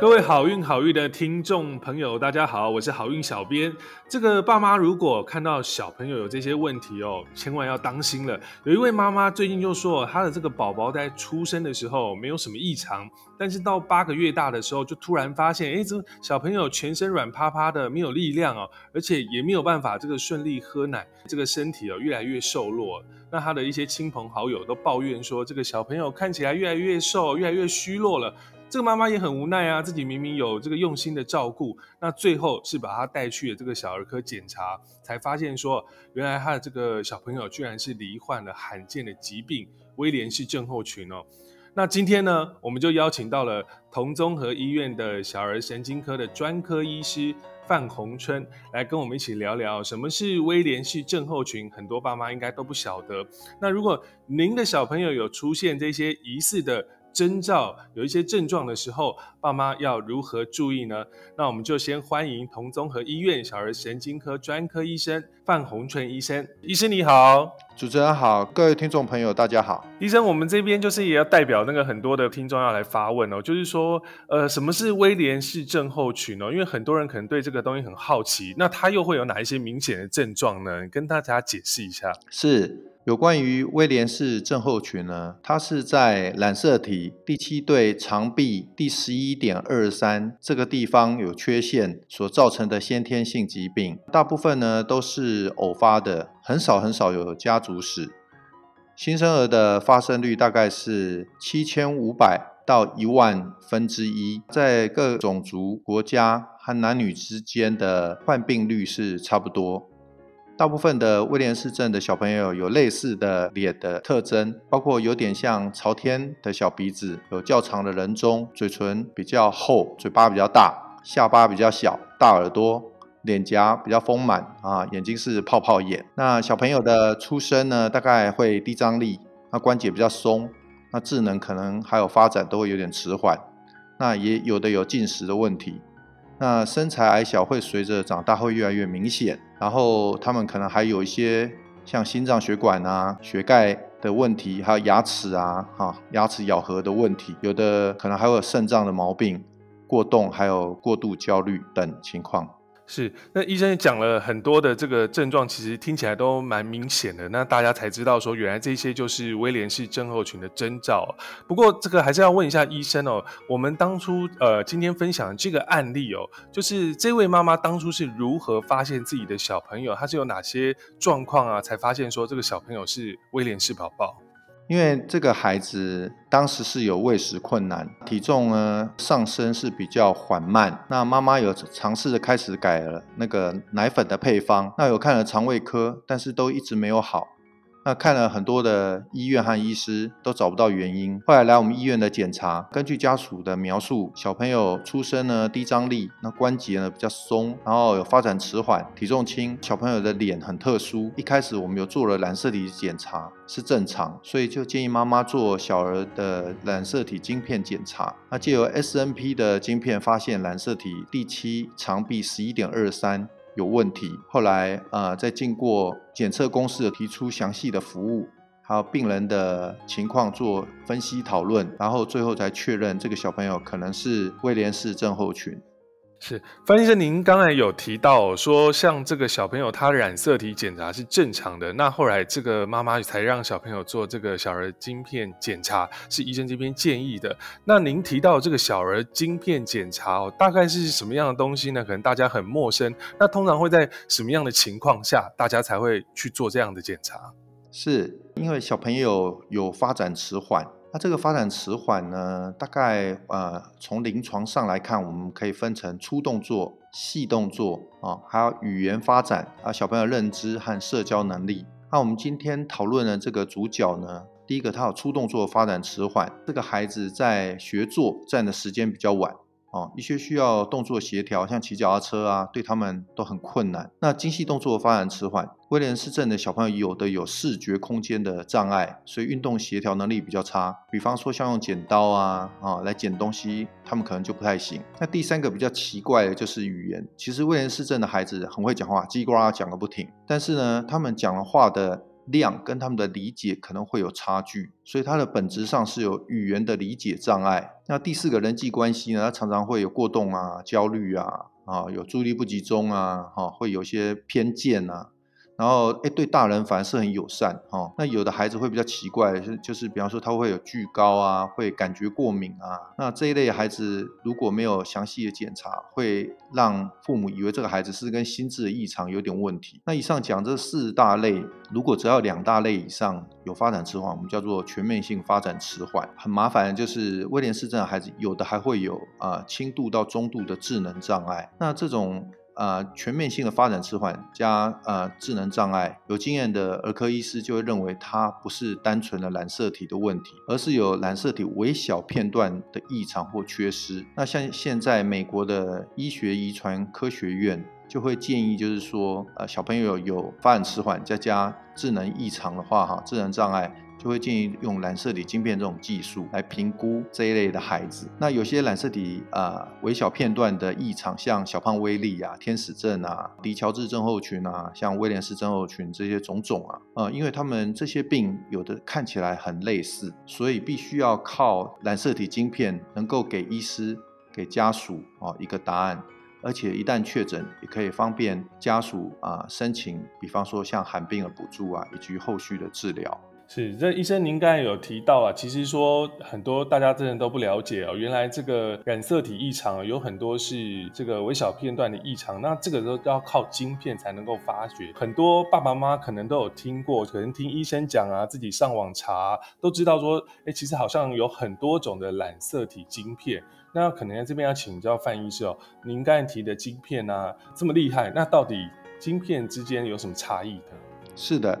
各位好运好运的听众朋友，大家好，我是好运小编。这个爸妈如果看到小朋友有这些问题哦，千万要当心了。有一位妈妈最近就说，她的这个宝宝在出生的时候没有什么异常，但是到八个月大的时候，就突然发现，哎，这小朋友全身软趴趴的，没有力量哦，而且也没有办法这个顺利喝奶，这个身体哦越来越瘦弱。那他的一些亲朋好友都抱怨说，这个小朋友看起来越来越瘦，越来越虚弱了。这个妈妈也很无奈啊，自己明明有这个用心的照顾，那最后是把他带去了这个小儿科检查，才发现说，原来他的这个小朋友居然是罹患了罕见的疾病威廉氏症候群哦。那今天呢，我们就邀请到了同综合医院的小儿神经科的专科医师范宏春，来跟我们一起聊聊什么是威廉氏症候群。很多爸妈应该都不晓得。那如果您的小朋友有出现这些疑似的，征兆有一些症状的时候，爸妈要如何注意呢？那我们就先欢迎同综合医院小儿神经科专科医生范宏春医生。医生你好，主持人好，各位听众朋友大家好。医生，我们这边就是也要代表那个很多的听众要来发问哦，就是说，呃，什么是威廉氏症候群哦？因为很多人可能对这个东西很好奇，那它又会有哪一些明显的症状呢？跟大家解释一下。是。有关于威廉氏症候群呢，它是在染色体第七对肠壁第十一点二三这个地方有缺陷所造成的先天性疾病，大部分呢都是偶发的，很少很少有家族史。新生儿的发生率大概是七千五百到一万分之一，在各种族、国家和男女之间的患病率是差不多。大部分的威廉氏症的小朋友有类似的脸的特征，包括有点像朝天的小鼻子，有较长的人中，嘴唇比较厚，嘴巴比较大，下巴比较小，大耳朵，脸颊比较丰满啊，眼睛是泡泡眼。那小朋友的出生呢，大概会低张力，那关节比较松，那智能可能还有发展都会有点迟缓，那也有的有进食的问题。那身材矮小会随着长大会越来越明显，然后他们可能还有一些像心脏血管啊、血钙的问题，还有牙齿啊、哈牙齿咬合的问题，有的可能还会有肾脏的毛病、过动，还有过度焦虑等情况。是，那医生也讲了很多的这个症状，其实听起来都蛮明显的。那大家才知道说，原来这些就是威廉氏症候群的征兆。不过这个还是要问一下医生哦，我们当初呃今天分享这个案例哦，就是这位妈妈当初是如何发现自己的小朋友，他是有哪些状况啊，才发现说这个小朋友是威廉氏宝宝？因为这个孩子当时是有喂食困难，体重呢上升是比较缓慢。那妈妈有尝试着开始改了那个奶粉的配方，那有看了肠胃科，但是都一直没有好。那看了很多的医院和医师都找不到原因，后来来我们医院的检查，根据家属的描述，小朋友出生呢低张力，那关节呢比较松，然后有发展迟缓，体重轻，小朋友的脸很特殊。一开始我们有做了染色体检查是正常，所以就建议妈妈做小儿的染色体晶片检查。那借由 SNP 的晶片发现染色体第七长臂十一点二三。有问题，后来呃，在经过检测公司的提出详细的服务，还有病人的情况做分析讨论，然后最后才确认这个小朋友可能是威廉氏症候群。是范医生，您刚才有提到说，像这个小朋友他染色体检查是正常的，那后来这个妈妈才让小朋友做这个小儿晶片检查，是医生这边建议的。那您提到这个小儿晶片检查哦，大概是什么样的东西呢？可能大家很陌生。那通常会在什么样的情况下，大家才会去做这样的检查？是因为小朋友有发展迟缓。那这个发展迟缓呢？大概呃，从临床上来看，我们可以分成粗动作、细动作啊，还有语言发展啊，小朋友认知和社交能力。那我们今天讨论的这个主角呢，第一个他有粗动作发展迟缓，这个孩子在学坐站的时间比较晚。哦，一些需要动作协调，像骑脚踏车啊，对他们都很困难。那精细动作发展迟缓，威廉斯症的小朋友有的有视觉空间的障碍，所以运动协调能力比较差。比方说像用剪刀啊啊来剪东西，他们可能就不太行。那第三个比较奇怪的就是语言，其实威廉斯症的孩子很会讲话，叽呱讲个不停，但是呢，他们讲的话的。量跟他们的理解可能会有差距，所以它的本质上是有语言的理解障碍。那第四个人际关系呢，他常常会有过动啊、焦虑啊，啊，有注意力不集中啊，哈，会有些偏见啊。然后，哎，对大人反而是很友善哈。那有的孩子会比较奇怪，是就是比方说他会有惧高啊，会感觉过敏啊。那这一类孩子如果没有详细的检查，会让父母以为这个孩子是跟心智的异常有点问题。那以上讲这四大类，如果只要两大类以上有发展迟缓，我们叫做全面性发展迟缓。很麻烦就是威廉斯症的孩子，有的还会有啊轻度到中度的智能障碍。那这种。呃，全面性的发展迟缓加呃智能障碍，有经验的儿科医师就会认为它不是单纯的染色体的问题，而是有染色体微小片段的异常或缺失。那像现在美国的医学遗传科学院就会建议，就是说，呃，小朋友有发展迟缓再加智能异常的话，哈，智能障碍。就会建议用染色体晶片这种技术来评估这一类的孩子。那有些染色体呃微小片段的异常，像小胖威利啊、天使症啊、迪乔治症候群啊、像威廉斯症候群这些种种啊，呃，因为他们这些病有的看起来很类似，所以必须要靠染色体晶片能够给医师、给家属啊一个答案，而且一旦确诊，也可以方便家属啊申请，比方说像罕病的补助啊，以及后续的治疗。是，这医生您刚才有提到啊，其实说很多大家真的都不了解哦，原来这个染色体异常有很多是这个微小片段的异常，那这个都要靠晶片才能够发掘。很多爸爸妈妈可能都有听过，可能听医生讲啊，自己上网查都知道说，哎，其实好像有很多种的染色体晶片。那可能在这边要请教范医师哦，您刚才提的晶片啊这么厉害，那到底晶片之间有什么差异呢？是的。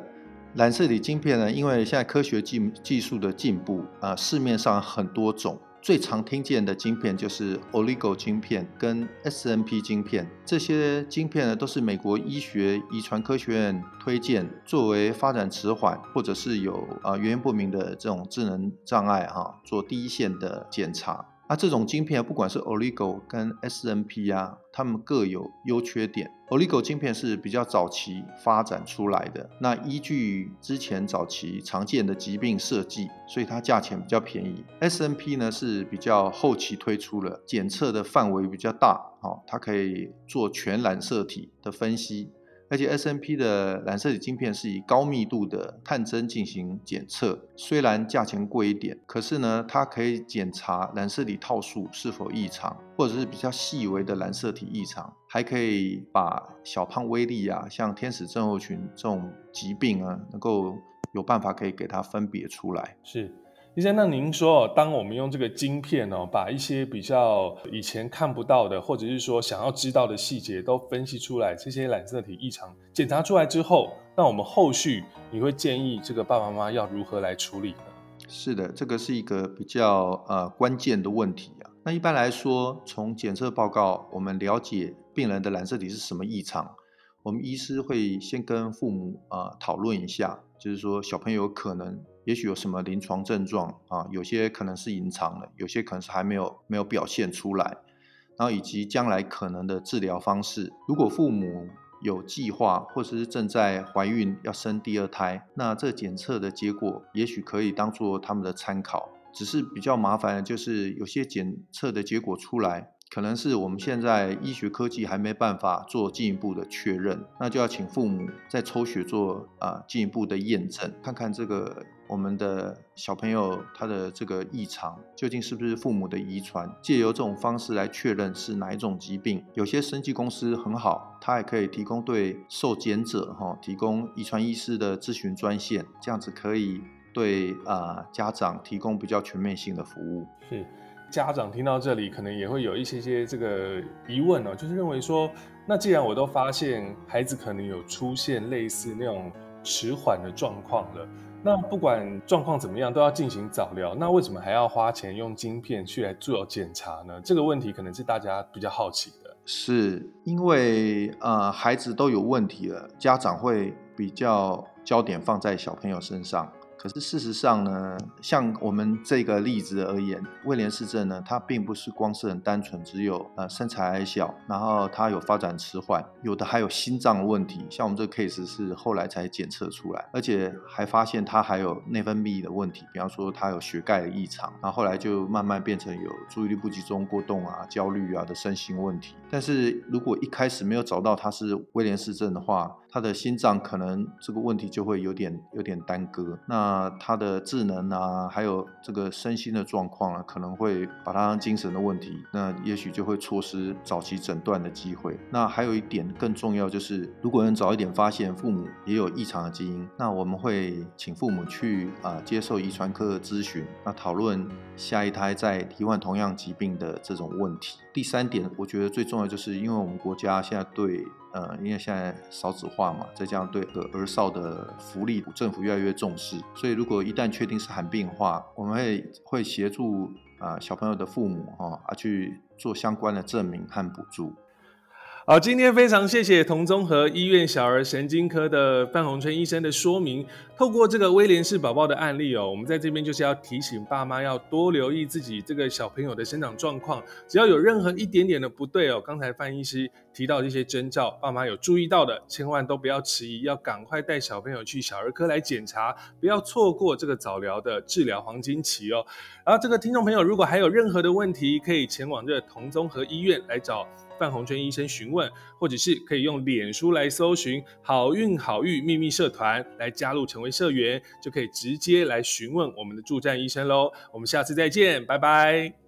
染色体晶片呢？因为现在科学技技术的进步啊，市面上很多种，最常听见的晶片就是 Oligo 晶片跟 SNP 晶片。这些晶片呢，都是美国医学遗传科学院推荐作为发展迟缓或者是有啊原因不明的这种智能障碍哈，做第一线的检查。那这种晶片，不管是 Oligo 跟 SNP 啊，它们各有优缺点。Oligo 晶片是比较早期发展出来的，那依据之前早期常见的疾病设计，所以它价钱比较便宜。SNP 呢是比较后期推出了，检测的范围比较大，好，它可以做全染色体的分析。而且 S N P 的染色体晶片是以高密度的探针进行检测，虽然价钱贵一点，可是呢，它可以检查染色体套数是否异常，或者是比较细微的染色体异常，还可以把小胖威力啊，像天使症候群这种疾病啊，能够有办法可以给它分别出来。是。医生，那您说，当我们用这个晶片哦，把一些比较以前看不到的，或者是说想要知道的细节都分析出来，这些染色体异常检查出来之后，那我们后续你会建议这个爸爸妈妈要如何来处理呢？是的，这个是一个比较呃关键的问题啊。那一般来说，从检测报告，我们了解病人的染色体是什么异常，我们医师会先跟父母啊讨论一下，就是说小朋友可能。也许有什么临床症状啊？有些可能是隐藏的，有些可能是还没有没有表现出来。然后以及将来可能的治疗方式。如果父母有计划，或者是正在怀孕要生第二胎，那这检测的结果也许可以当做他们的参考。只是比较麻烦的就是有些检测的结果出来。可能是我们现在医学科技还没办法做进一步的确认，那就要请父母再抽血做啊进一步的验证，看看这个我们的小朋友他的这个异常究竟是不是父母的遗传，借由这种方式来确认是哪一种疾病。有些生技公司很好，它也可以提供对受检者哈提供遗传医师的咨询专线，这样子可以对啊家长提供比较全面性的服务。是。家长听到这里，可能也会有一些些这个疑问哦，就是认为说，那既然我都发现孩子可能有出现类似那种迟缓的状况了，那不管状况怎么样，都要进行早疗，那为什么还要花钱用晶片去来做检查呢？这个问题可能是大家比较好奇的。是因为呃，孩子都有问题了，家长会比较焦点放在小朋友身上。可是事实上呢，像我们这个例子而言，威廉氏症呢，它并不是光是很单纯，只有呃身材矮小，然后它有发展迟缓，有的还有心脏问题。像我们这个 case 是后来才检测出来，而且还发现它还有内分泌的问题，比方说它有血钙的异常，然后后来就慢慢变成有注意力不集中、过动啊、焦虑啊的身心问题。但是如果一开始没有找到他是威廉氏症的话，他的心脏可能这个问题就会有点有点耽搁，那他的智能啊，还有这个身心的状况啊，可能会把他当精神的问题，那也许就会错失早期诊断的机会。那还有一点更重要就是，如果能早一点发现父母也有异常的基因，那我们会请父母去啊接受遗传科的咨询，那讨论下一胎在罹患同样疾病的这种问题。第三点，我觉得最重要就是因为我们国家现在对呃，因为现在少子化嘛，再加上对儿少的福利，政府越来越重视，所以如果一旦确定是罕病的话，我们会会协助啊小朋友的父母哈啊去做相关的证明和补助。好，今天非常谢谢同综合医院小儿神经科的范宏春医生的说明。透过这个威廉氏宝宝的案例哦，我们在这边就是要提醒爸妈要多留意自己这个小朋友的生长状况。只要有任何一点点的不对哦，刚才范医师提到这些征兆，爸妈有注意到的，千万都不要迟疑，要赶快带小朋友去小儿科来检查，不要错过这个早疗的治疗黄金期哦。然后这个听众朋友如果还有任何的问题，可以前往这个同综合医院来找。范红春医生询问，或者是可以用脸书来搜寻“好运好运秘密社团”来加入成为社员，就可以直接来询问我们的助战医生喽。我们下次再见，拜拜。